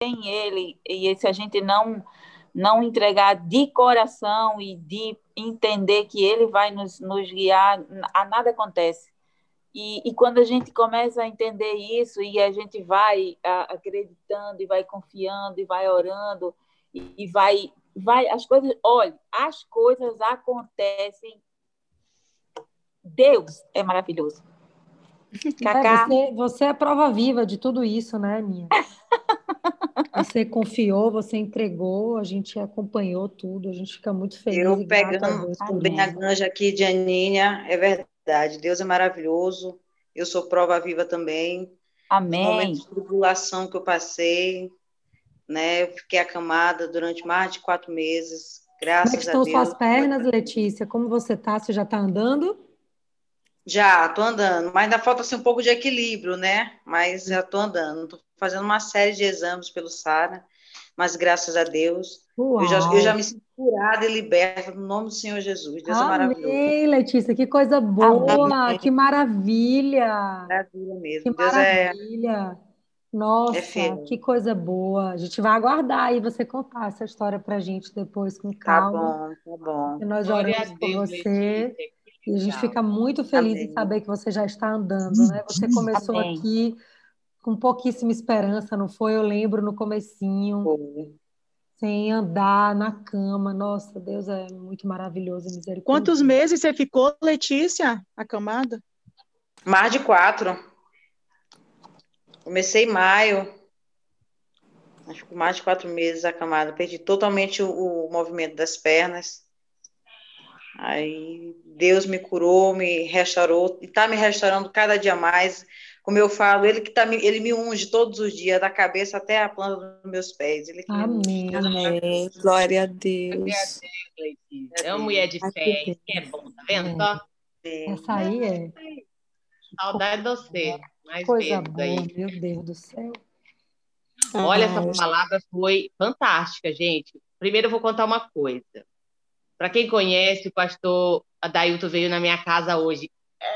em Ele, e se a gente não não entregar de coração e de entender que Ele vai nos, nos guiar, a nada acontece. E, e, quando a gente começa a entender isso e a gente vai a, acreditando e vai confiando e vai orando e, e vai vai as coisas, olha, as coisas acontecem. Deus é maravilhoso. Cacá. É, você, você é a prova viva de tudo isso, né, Aninha? Você confiou, você entregou, a gente acompanhou tudo, a gente fica muito feliz. Eu pegando bem a ganja aqui de Aninha, é verdade, Deus é maravilhoso, eu sou prova viva também. Amém. No momento de tribulação que eu passei, né, eu fiquei acamada durante mais de quatro meses, graças a Deus. Como estão suas pernas, Letícia? Como você está? Você já está andando? Já, tô andando, mas ainda falta assim, um pouco de equilíbrio, né? Mas já tô andando, tô fazendo uma série de exames pelo SARA, mas graças a Deus, eu já, eu já, me sinto curada e liberta no nome do Senhor Jesus. Deus Amém, é maravilhoso. Letícia, que coisa boa, Amém. que maravilha. Maravilha mesmo. Que Deus é maravilha. É... Nossa, é que coisa boa. A gente vai aguardar aí você contar essa história pra gente depois com tá calma. Tá bom, tá bom. E nós oramos por você. Letícia. E a gente fica muito feliz Amém. em saber que você já está andando, né? Você começou Amém. aqui com pouquíssima esperança, não foi? Eu lembro no comecinho, foi. sem andar na cama. Nossa, Deus é muito maravilhoso, misericórdia. Quantos meses você ficou, Letícia, acamada? Mais de quatro. Comecei em maio. Acho que mais de quatro meses acamada. Perdi totalmente o, o movimento das pernas. Aí Deus me curou, me restaurou e está me restaurando cada dia mais. Como eu falo, ele que tá me, ele me unge todos os dias, da cabeça até a planta dos meus pés. Ele Amém. Amém. Glória a Deus. Glória a Deus, É uma mulher de fé, isso que é bom, tá vendo? É. Essa aí é. Saudade de você. Mais Coisa boa, aí. meu Deus do céu. Olha, essa palavra foi fantástica, gente. Primeiro eu vou contar uma coisa. Para quem conhece, o pastor Adailton veio na minha casa hoje. É,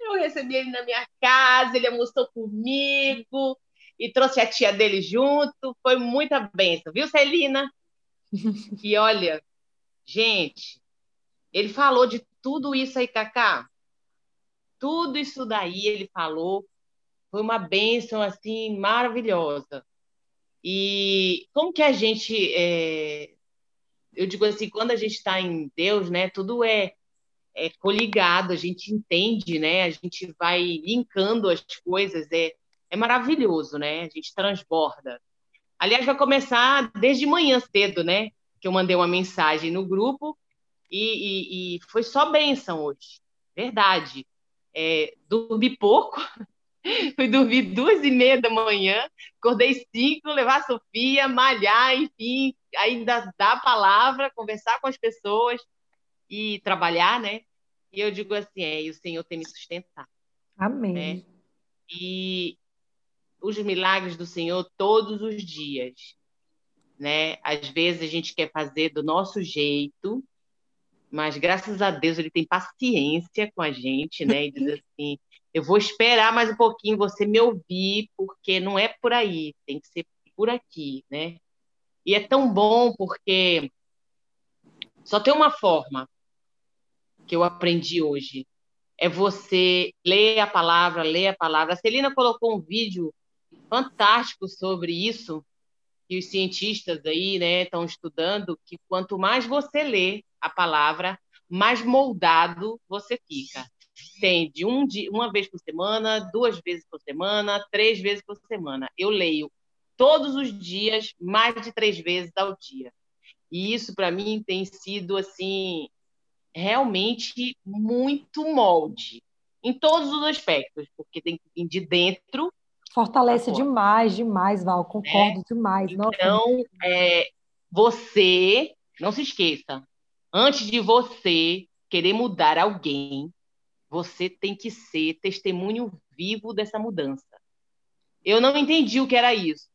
eu recebi ele na minha casa, ele almoçou comigo e trouxe a tia dele junto. Foi muita bênção, viu, Celina? E olha, gente, ele falou de tudo isso aí, Cacá. Tudo isso daí ele falou. Foi uma bênção, assim, maravilhosa. E como que a gente é, eu digo assim, quando a gente está em Deus, né, tudo é, é coligado, a gente entende, né, a gente vai linkando as coisas, é, é maravilhoso, né, a gente transborda. Aliás, vai começar desde manhã cedo, né, que eu mandei uma mensagem no grupo e, e, e foi só bênção hoje, verdade. É, dormi pouco, fui dormir duas e meia da manhã, acordei cinco, levar a Sofia, malhar, enfim, ainda dar a palavra, conversar com as pessoas e trabalhar, né? E eu digo assim, é, e o Senhor tem me sustentado. Amém. Né? E os milagres do Senhor todos os dias, né? Às vezes a gente quer fazer do nosso jeito, mas graças a Deus ele tem paciência com a gente, né? E diz assim, eu vou esperar mais um pouquinho você me ouvir, porque não é por aí, tem que ser por aqui, né? E é tão bom porque só tem uma forma que eu aprendi hoje. É você ler a palavra, ler a palavra. A Celina colocou um vídeo fantástico sobre isso, que os cientistas aí né, estão estudando, que quanto mais você lê a palavra, mais moldado você fica. Tem de um dia, uma vez por semana, duas vezes por semana, três vezes por semana. Eu leio todos os dias, mais de três vezes ao dia. E isso, para mim, tem sido, assim, realmente muito molde, em todos os aspectos, porque tem que vir de dentro. Fortalece demais, demais, Val, concordo é. demais. Então, é, você, não se esqueça, antes de você querer mudar alguém, você tem que ser testemunho vivo dessa mudança. Eu não entendi o que era isso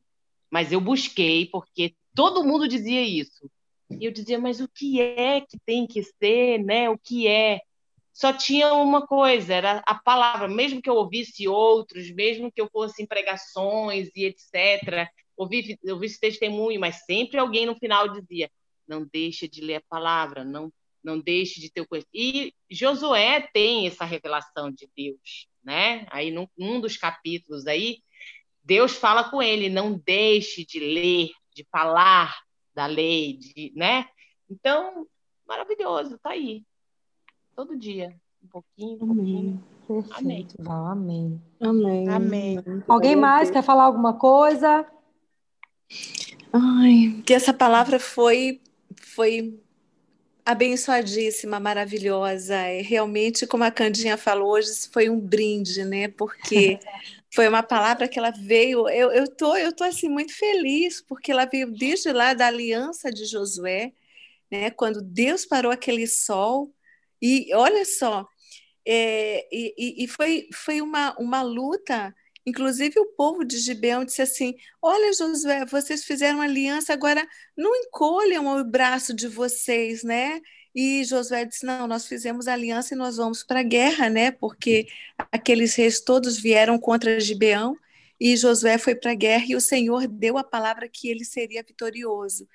mas eu busquei porque todo mundo dizia isso. E eu dizia, mas o que é que tem que ser, né? O que é? Só tinha uma coisa, era a palavra. Mesmo que eu ouvisse outros, mesmo que eu fosse em pregações e etc., ouvi, ouvi esse testemunho, mas sempre alguém no final dizia: não deixe de ler a palavra, não, não deixe de ter o conhecimento. E Josué tem essa revelação de Deus, né? Aí, num, num dos capítulos aí, Deus fala com ele: não deixe de ler, de falar da lei, de, né? Então, maravilhoso, tá aí. Todo dia, um pouquinho, um pouquinho. Perfeito, amém. Val, amém. Amém. Amém. Alguém mais quer falar alguma coisa? Ai, que essa palavra foi foi abençoadíssima, maravilhosa. É realmente, como a Candinha falou hoje, foi um brinde, né? Porque foi uma palavra que ela veio. Eu, tô, eu tô assim muito feliz porque ela veio desde lá da aliança de Josué, né? Quando Deus parou aquele sol e olha só, é, e, e foi, foi uma, uma luta. Inclusive o povo de Gibeão disse assim: Olha, Josué, vocês fizeram aliança, agora não encolham o braço de vocês, né? E Josué disse: Não, nós fizemos aliança e nós vamos para a guerra, né? Porque aqueles reis todos vieram contra Gibeão e Josué foi para a guerra e o Senhor deu a palavra que ele seria vitorioso.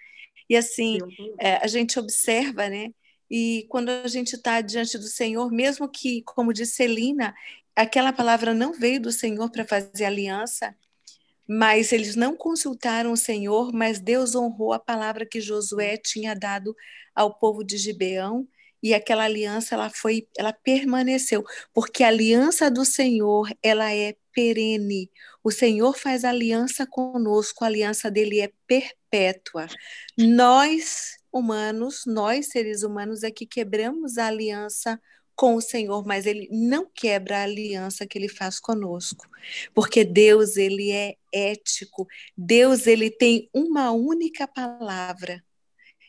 E assim, é, a gente observa, né? E quando a gente está diante do Senhor, mesmo que, como disse Celina, aquela palavra não veio do Senhor para fazer aliança, mas eles não consultaram o Senhor, mas Deus honrou a palavra que Josué tinha dado ao povo de Gibeão e aquela aliança ela foi ela permaneceu porque a aliança do Senhor ela é perene o Senhor faz aliança conosco a aliança dele é perpétua nós humanos nós seres humanos é que quebramos a aliança com o Senhor, mas ele não quebra a aliança que ele faz conosco, porque Deus ele é ético. Deus ele tem uma única palavra.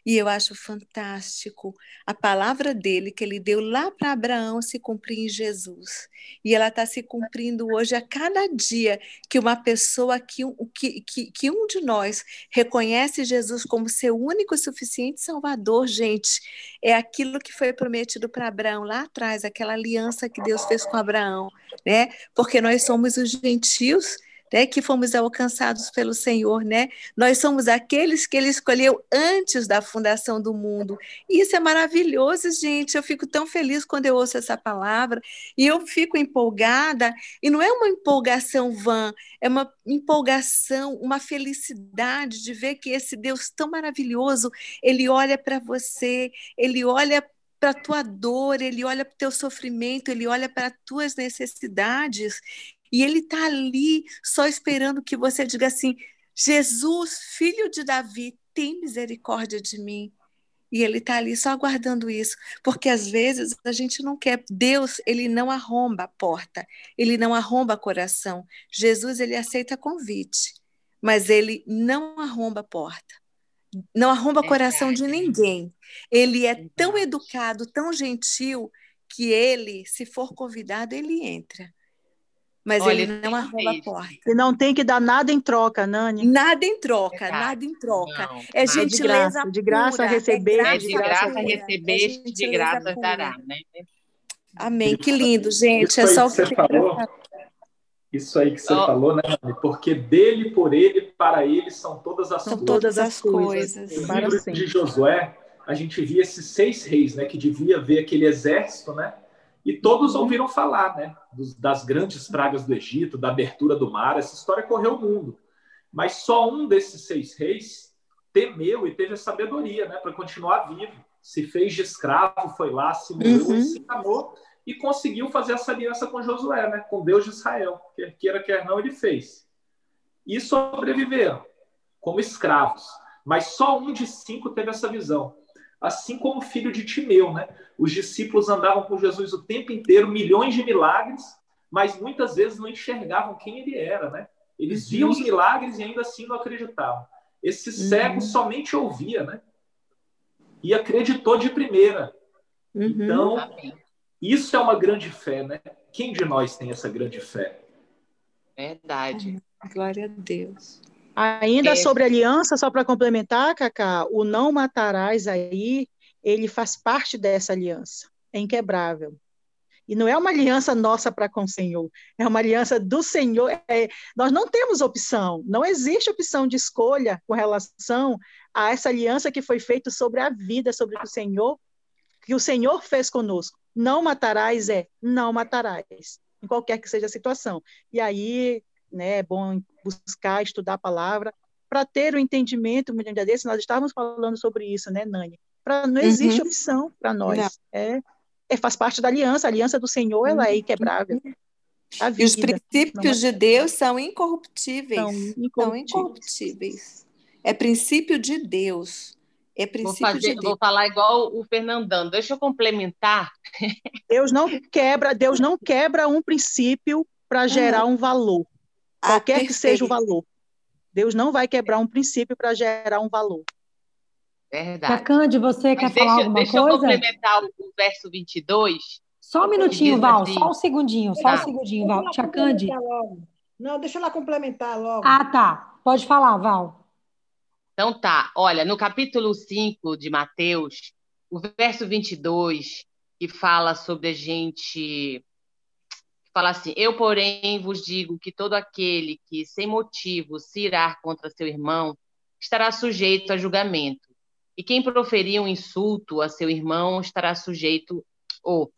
E eu acho fantástico a palavra dele que ele deu lá para Abraão se cumprir em Jesus. E ela está se cumprindo hoje a cada dia que uma pessoa, que, que, que, que um de nós reconhece Jesus como seu único e suficiente Salvador, gente, é aquilo que foi prometido para Abraão lá atrás, aquela aliança que Deus fez com Abraão, né? Porque nós somos os gentios né, que fomos alcançados pelo Senhor, né? Nós somos aqueles que ele escolheu antes da fundação do mundo. E isso é maravilhoso, gente. Eu fico tão feliz quando eu ouço essa palavra e eu fico empolgada, e não é uma empolgação vã, é uma empolgação, uma felicidade de ver que esse Deus tão maravilhoso, ele olha para você, ele olha para a tua dor, ele olha para o teu sofrimento, ele olha para as tuas necessidades e ele está ali só esperando que você diga assim: Jesus, filho de Davi, tem misericórdia de mim. E ele está ali só aguardando isso, porque às vezes a gente não quer. Deus, ele não arromba a porta, ele não arromba coração. Jesus, ele aceita convite, mas ele não arromba a porta. Não arromba o coração de ninguém. Ele é tão educado, tão gentil, que ele, se for convidado, ele entra mas Olha, ele não arruma a porta. E não tem que dar nada em troca, Nani. Nada em troca, é nada em troca. Não, é gentileza de graça, de graça receber, é, de graça receber, é de graça dará, né? Amém. Que lindo, gente. Isso é só o que você falou. Isso aí que você oh. falou, né? Porque dele, por ele, para ele são todas as são coisas. todas as coisas. No livro de Josué, a gente via esses seis reis, né? Que devia ver aquele exército, né? E todos uhum. ouviram falar, né? Das grandes pragas do Egito, da abertura do mar. Essa história correu o mundo. Mas só um desses seis reis temeu e teve a sabedoria, né? Para continuar vivo. Se fez de escravo, foi lá, se morreu, uhum. se enganou e conseguiu fazer essa aliança com Josué, né? Com Deus de Israel. Quer queira, quer não, ele fez. E sobreviveram como escravos. Mas só um de cinco teve essa visão assim como o filho de Timeu, né? Os discípulos andavam com Jesus o tempo inteiro, milhões de milagres, mas muitas vezes não enxergavam quem ele era, né? Eles uhum. viam os milagres e ainda assim não acreditavam. Esse cego uhum. somente ouvia, né? E acreditou de primeira. Uhum. Então, isso é uma grande fé, né? Quem de nós tem essa grande fé? Verdade. Glória a Deus. Ainda é. sobre aliança, só para complementar, Cacá, o não matarás aí, ele faz parte dessa aliança, é inquebrável. E não é uma aliança nossa para com o Senhor, é uma aliança do Senhor. É, nós não temos opção, não existe opção de escolha com relação a essa aliança que foi feita sobre a vida, sobre o Senhor, que o Senhor fez conosco. Não matarás é não matarás, em qualquer que seja a situação. E aí, né, é bom buscar, estudar a palavra, para ter o entendimento, um dia desse, nós estávamos falando sobre isso, né, Nani? Pra, não existe uhum. opção para nós. É, é, faz parte da aliança. A aliança do Senhor ela é inquebrável. e os princípios de Deus são incorruptíveis. São incorruptíveis. São incorruptíveis. É princípio de Deus. É princípio vou, fazer, de vou falar igual o Fernandão. Deixa eu complementar. Deus não quebra, Deus não quebra um princípio para gerar um valor. Ah, qualquer ah, que seja o valor. Deus não vai quebrar um princípio para gerar um valor. Verdade. Cacande, você Mas quer deixa, falar alguma deixa coisa? Deixa eu complementar o verso 22. Só um minutinho, Val, assim, só um segundinho, só um segundinho, Val. Chacande. Não, deixa ela complementar logo. Ah, tá. Pode falar, Val. Então tá, olha, no capítulo 5 de Mateus, o verso 22, que fala sobre a gente fala assim: Eu, porém, vos digo que todo aquele que sem motivo se irá contra seu irmão estará sujeito a julgamento. E quem proferir um insulto a seu irmão estará sujeito ao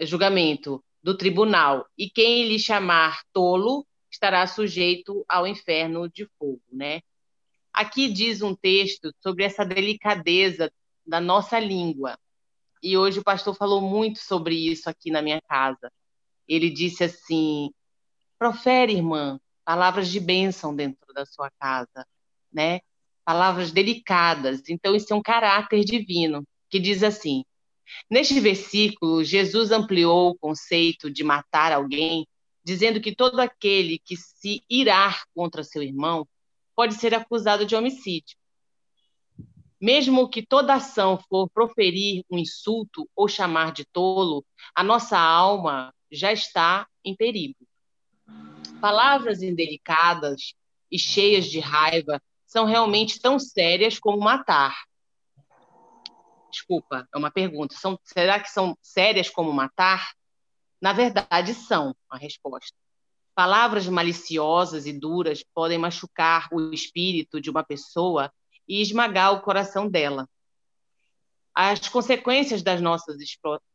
julgamento do tribunal. E quem lhe chamar tolo estará sujeito ao inferno de fogo, né? Aqui diz um texto sobre essa delicadeza da nossa língua. E hoje o pastor falou muito sobre isso aqui na minha casa. Ele disse assim: profere, irmã, palavras de bênção dentro da sua casa, né? palavras delicadas. Então, isso é um caráter divino, que diz assim: Neste versículo, Jesus ampliou o conceito de matar alguém, dizendo que todo aquele que se irar contra seu irmão pode ser acusado de homicídio. Mesmo que toda ação for proferir um insulto ou chamar de tolo, a nossa alma já está em perigo. Palavras indelicadas e cheias de raiva são realmente tão sérias como matar? Desculpa, é uma pergunta. São, será que são sérias como matar? Na verdade, são a resposta. Palavras maliciosas e duras podem machucar o espírito de uma pessoa e esmagar o coração dela. As consequências das nossas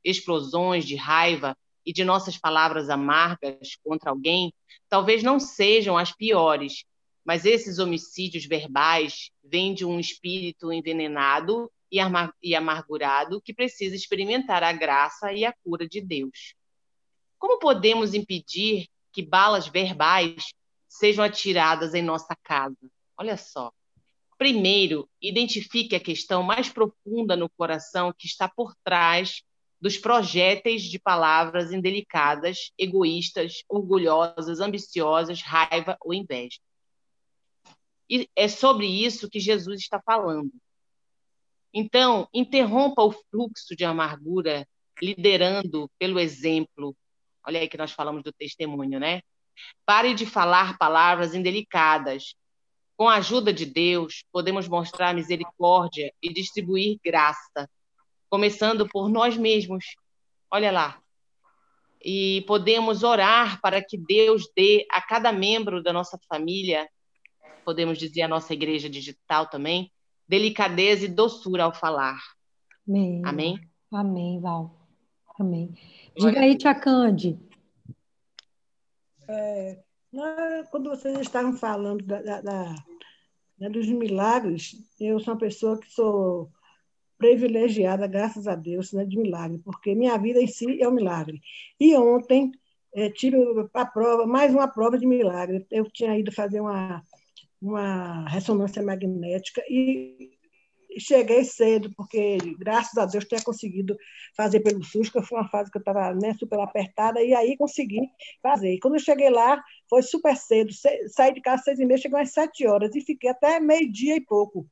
explosões de raiva e de nossas palavras amargas contra alguém talvez não sejam as piores, mas esses homicídios verbais vêm de um espírito envenenado e amargurado que precisa experimentar a graça e a cura de Deus. Como podemos impedir que balas verbais sejam atiradas em nossa casa? Olha só. Primeiro, identifique a questão mais profunda no coração que está por trás dos projéteis de palavras indelicadas, egoístas, orgulhosas, ambiciosas, raiva ou inveja. E é sobre isso que Jesus está falando. Então, interrompa o fluxo de amargura, liderando pelo exemplo. Olha aí que nós falamos do testemunho, né? Pare de falar palavras indelicadas. Com a ajuda de Deus, podemos mostrar misericórdia e distribuir graça, começando por nós mesmos. Olha lá. E podemos orar para que Deus dê a cada membro da nossa família podemos dizer a nossa igreja digital também, delicadeza e doçura ao falar. Amém. Amém? Amém, Val. Amém. Diga aí, Tia Cande. É, quando vocês estavam falando da, da, da, né, dos milagres, eu sou uma pessoa que sou privilegiada, graças a Deus, né, de milagre, porque minha vida em si é um milagre. E ontem é, tive a prova, mais uma prova de milagre. Eu tinha ido fazer uma uma ressonância magnética e cheguei cedo, porque graças a Deus tinha conseguido fazer pelo SUS, que foi uma fase que eu estava né, super apertada, e aí consegui fazer. E quando eu cheguei lá, foi super cedo, saí de casa às seis e meia, cheguei às sete horas, e fiquei até meio-dia e pouco.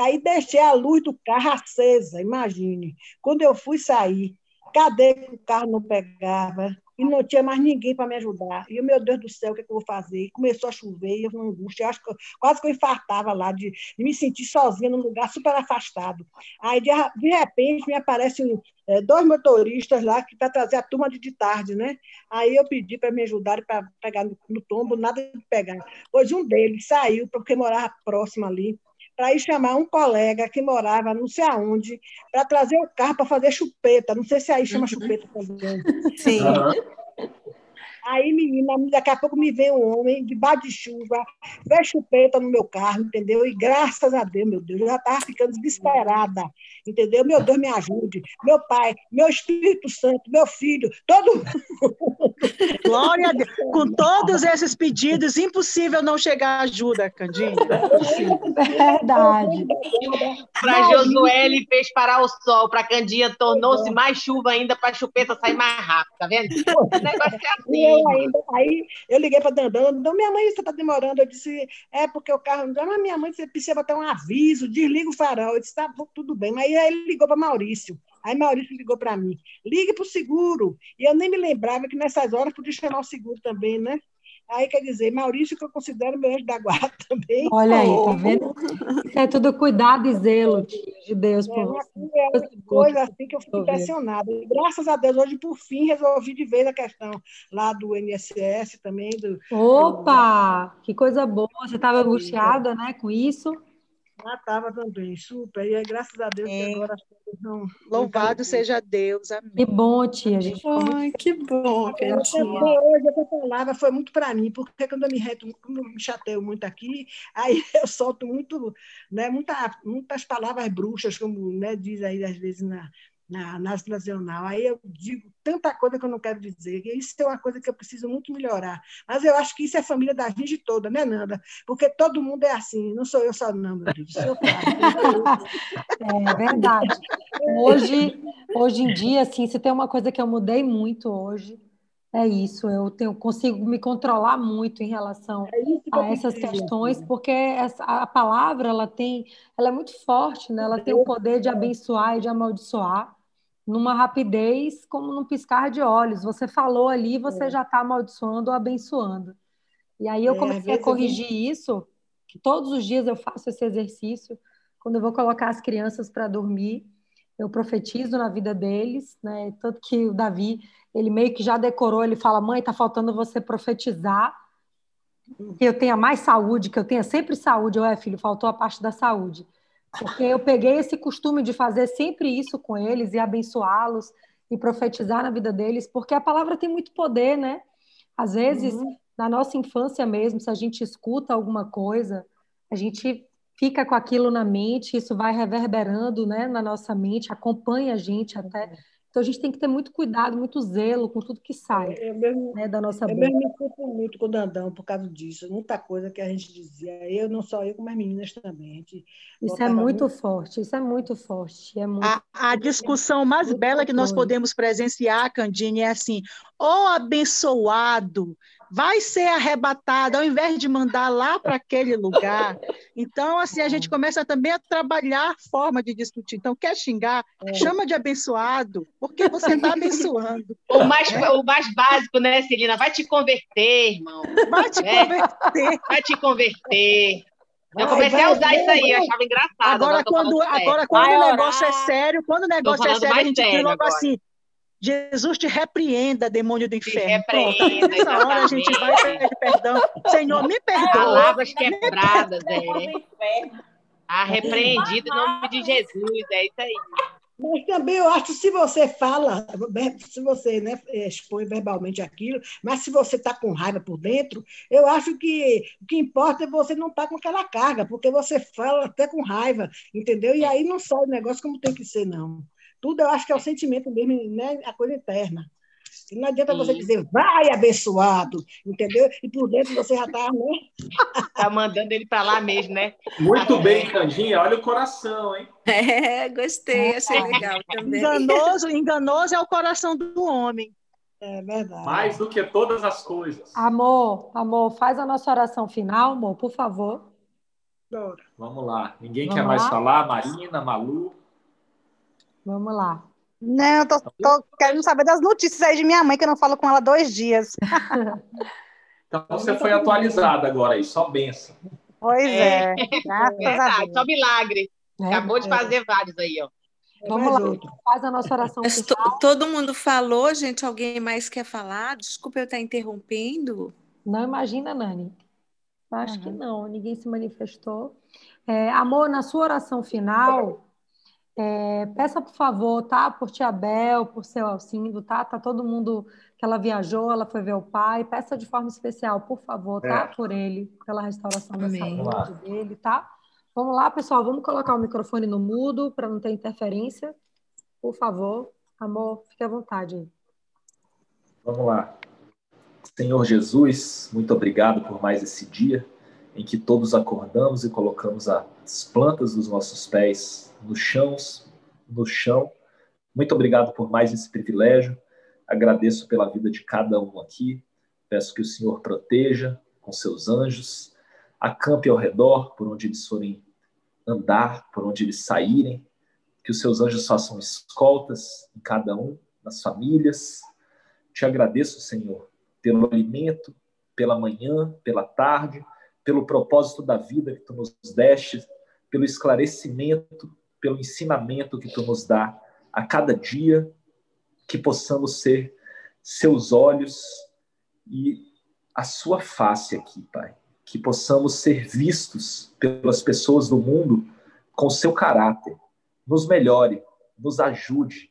Aí deixei a luz do carro acesa, imagine. Quando eu fui sair, cadê que o carro não pegava? e não tinha mais ninguém para me ajudar. E, meu Deus do céu, o que, é que eu vou fazer? Começou a chover, eu uma angústia, eu acho que eu, quase que eu infartava lá, de, de, me sentir sozinha num lugar super afastado. Aí, de, de repente, me aparecem é, dois motoristas lá que para trazer a turma de, de tarde, né? Aí eu pedi para me ajudar para pegar no, no tombo, nada de pegar. Pois um deles saiu, porque morava próximo ali, para ir chamar um colega que morava não sei aonde, para trazer o carro para fazer chupeta. Não sei se aí chama uhum. chupeta também. Sim. Aí, menina, daqui a pouco me vem um homem debaixo de chuva, vê chupeta no meu carro, entendeu? E graças a Deus, meu Deus, eu já estava ficando desesperada, entendeu? Meu Deus, me ajude. Meu pai, meu Espírito Santo, meu filho, todo Glória a Deus. Com todos esses pedidos, impossível não chegar ajuda, Candinha. Verdade. Para Josué, ele fez parar o sol. Para Candinha, tornou-se mais chuva ainda para a chupeta sair mais rápido, tá vendo? O negócio é assim ainda, aí eu liguei para Dandão, então minha mãe, você está demorando. Eu disse, é porque o carro não mas minha mãe, você precisa botar um aviso, desliga o farol. Eu disse, tá tudo bem. Mas aí ele ligou para Maurício. Aí Maurício ligou para mim, ligue para o seguro. E eu nem me lembrava que nessas horas podia chamar o seguro também, né? Aí, quer dizer, Maurício, que eu considero meu anjo da guarda também. Olha aí, tá vendo? Isso é tudo cuidado e zelo de Deus por é, você. É uma coisa assim que eu fico impressionada. E, graças a Deus, hoje, por fim, resolvi de vez a questão lá do INSS também. Do, Opa! Do... Que coisa boa. Você estava angustiada né, com isso? Ah, estava também, super. E graças a Deus é. agora não. Louvado seja Deus, amém. Que bom, tia. Gente Ai, que bom, tia. Hoje essa palavra foi muito para mim, porque quando eu me, reto, quando eu me chateio muito aqui, aí eu solto muito, né, muita, muitas palavras bruxas, como né, diz aí às vezes na, na, na nacional. Aí eu digo tanta coisa que eu não quero dizer. Que isso é uma coisa que eu preciso muito melhorar. Mas eu acho que isso é família da gente toda, né, Nanda? Porque todo mundo é assim. Não sou eu só, não, meu Deus. Sou é verdade. Hoje, hoje em dia, assim, se tem uma coisa que eu mudei muito hoje, é isso, eu tenho, consigo me controlar muito em relação é a essas questões, porque essa, a palavra ela tem, ela é muito forte, né? Ela tem o poder de abençoar e de amaldiçoar numa rapidez como num piscar de olhos. Você falou ali, você é. já está amaldiçoando ou abençoando. E aí eu é, comecei a corrigir isso, que todos os dias eu faço esse exercício, quando eu vou colocar as crianças para dormir, eu profetizo na vida deles, né? Tanto que o Davi, ele meio que já decorou, ele fala: "Mãe, tá faltando você profetizar que eu tenha mais saúde, que eu tenha sempre saúde". Eu, é, filho, faltou a parte da saúde. Porque eu peguei esse costume de fazer sempre isso com eles e abençoá-los e profetizar na vida deles, porque a palavra tem muito poder, né? Às vezes, uhum. na nossa infância mesmo, se a gente escuta alguma coisa, a gente fica com aquilo na mente, isso vai reverberando, né, na nossa mente, acompanha a gente até então a gente tem que ter muito cuidado, muito zelo com tudo que sai é, mesmo, né, da nossa boca. Eu mesmo me culpo muito com o Dandão por causa disso. Muita coisa que a gente dizia. Eu, não só eu, como as meninas também. isso é muito, muito, forte, isso é muito forte. É muito... A, a discussão mais bela que nós podemos presenciar, Candine, é assim, ó oh, abençoado, vai ser arrebatado, ao invés de mandar lá para aquele lugar. Então, assim, a gente começa também a trabalhar forma de discutir. Então, quer xingar, é. chama de abençoado, porque você está abençoando. O mais, é. o mais básico, né, Celina? Vai te converter, irmão. Vai te é. converter. Vai te converter. Eu comecei a usar isso aí, eu achava engraçado. Agora, quando, agora, quando o negócio é sério, quando o negócio é sério, a gente diz logo agora. assim, Jesus te repreenda, demônio do inferno. Repreenda, Pronto, nessa hora a gente vai pedir perdão. Senhor, me perdoa. Palavras quebradas, é. Ah, repreendido em nome de Jesus, é isso aí. Mas também eu acho que se você fala, se você né, expõe verbalmente aquilo, mas se você está com raiva por dentro, eu acho que o que importa é você não estar tá com aquela carga, porque você fala até com raiva, entendeu? E aí não sai o negócio como tem que ser, não. Tudo eu acho que é o sentimento mesmo, né? a coisa eterna. E não adianta Sim. você dizer, vai abençoado, entendeu? E por dentro você já está, né? Está mandando ele para lá mesmo, né? Muito bem, Candinha. Olha o coração, hein? É, gostei, achei legal também. Enganoso, enganoso é o coração do homem. É verdade. Mais do que todas as coisas. Amor, amor, faz a nossa oração final, amor, por favor. Vamos lá. Ninguém Vamos quer lá? mais falar? Marina, Malu? Vamos lá. Não, tô, tô querendo saber das notícias aí de minha mãe, que eu não falo com ela dois dias. Então você foi atualizada agora aí, só benção. Pois é, é. graças é a Deus. Só milagre. É, Acabou de fazer vários aí, ó. Vamos lá, faz a nossa oração final. Todo mundo falou, gente. Alguém mais quer falar? Desculpa eu estar interrompendo. Não imagina, Nani. Acho uhum. que não, ninguém se manifestou. É, amor, na sua oração final, é, peça por favor, tá? Por tia Bel, por seu Alcindo, tá? Tá todo mundo que ela viajou, ela foi ver o pai. Peça de forma especial, por favor, tá? É. Por ele, pela restauração Amém. da saúde dele, tá? Vamos lá, pessoal, vamos colocar o microfone no mudo para não ter interferência. Por favor, amor, fique à vontade. Vamos lá. Senhor Jesus, muito obrigado por mais esse dia em que todos acordamos e colocamos as plantas dos nossos pés no chão, no chão. Muito obrigado por mais esse privilégio. Agradeço pela vida de cada um aqui. Peço que o Senhor proteja com seus anjos, acampe ao redor por onde eles forem andar, por onde eles saírem, que os seus anjos façam escoltas em cada um, nas famílias. Te agradeço, Senhor, pelo alimento, pela manhã, pela tarde, pelo propósito da vida que tu nos deste, pelo esclarecimento, pelo ensinamento que tu nos dá a cada dia, que possamos ser seus olhos e a sua face aqui, Pai que possamos ser vistos pelas pessoas do mundo com seu caráter. Nos melhore, nos ajude.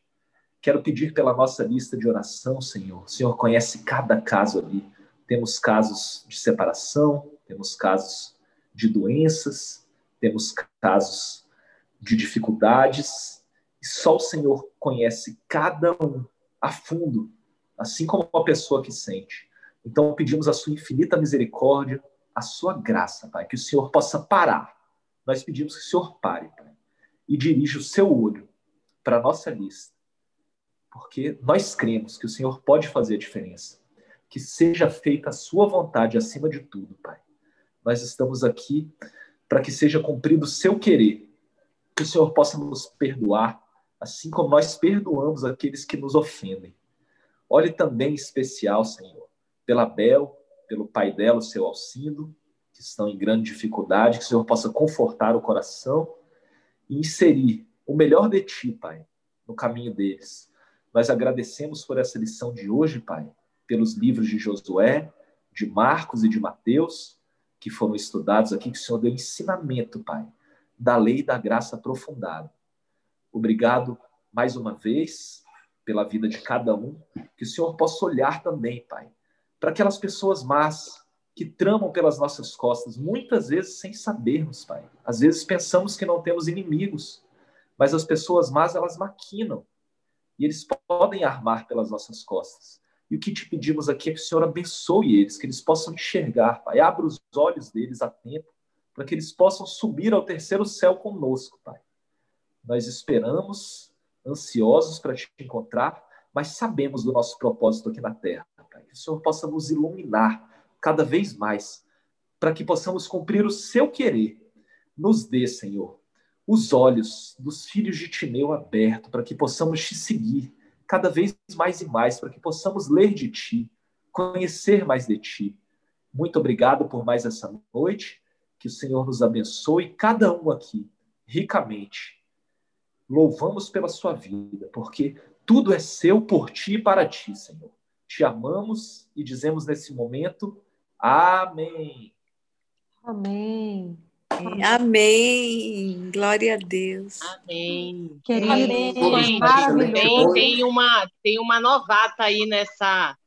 Quero pedir pela nossa lista de oração, Senhor. O Senhor conhece cada caso ali. Temos casos de separação, temos casos de doenças, temos casos de dificuldades, e só o Senhor conhece cada um a fundo, assim como uma pessoa que sente. Então pedimos a sua infinita misericórdia a sua graça, Pai, que o Senhor possa parar. Nós pedimos que o Senhor pare, Pai, e dirija o seu olho para a nossa lista, porque nós cremos que o Senhor pode fazer a diferença. Que seja feita a sua vontade acima de tudo, Pai. Nós estamos aqui para que seja cumprido o seu querer, que o Senhor possa nos perdoar, assim como nós perdoamos aqueles que nos ofendem. Olhe também em especial, Senhor, pela Bel, pelo pai dela, o seu Alcindo, que estão em grande dificuldade, que o Senhor possa confortar o coração e inserir o melhor de ti, Pai, no caminho deles. Nós agradecemos por essa lição de hoje, Pai, pelos livros de Josué, de Marcos e de Mateus, que foram estudados aqui, que o Senhor deu ensinamento, Pai, da lei e da graça aprofundada. Obrigado mais uma vez pela vida de cada um, que o Senhor possa olhar também, Pai, para aquelas pessoas más que tramam pelas nossas costas, muitas vezes sem sabermos, Pai. Às vezes pensamos que não temos inimigos, mas as pessoas más, elas maquinam. E eles podem armar pelas nossas costas. E o que te pedimos aqui é que o Senhor abençoe eles, que eles possam enxergar, Pai. Abra os olhos deles a tempo, para que eles possam subir ao terceiro céu conosco, Pai. Nós esperamos, ansiosos para te encontrar, mas sabemos do nosso propósito aqui na terra. Pai. Que o Senhor possa nos iluminar cada vez mais, para que possamos cumprir o seu querer. Nos dê, Senhor, os olhos dos filhos de Timeu abertos, para que possamos te seguir cada vez mais e mais, para que possamos ler de ti, conhecer mais de ti. Muito obrigado por mais essa noite. Que o Senhor nos abençoe, cada um aqui, ricamente. Louvamos pela sua vida, porque tudo é seu por ti e para ti, Senhor. Te amamos e dizemos nesse momento: Amém. Amém. Amém. Glória a Deus. Amém. Querido, Amém. Tem, tem, uma, tem uma novata aí nessa,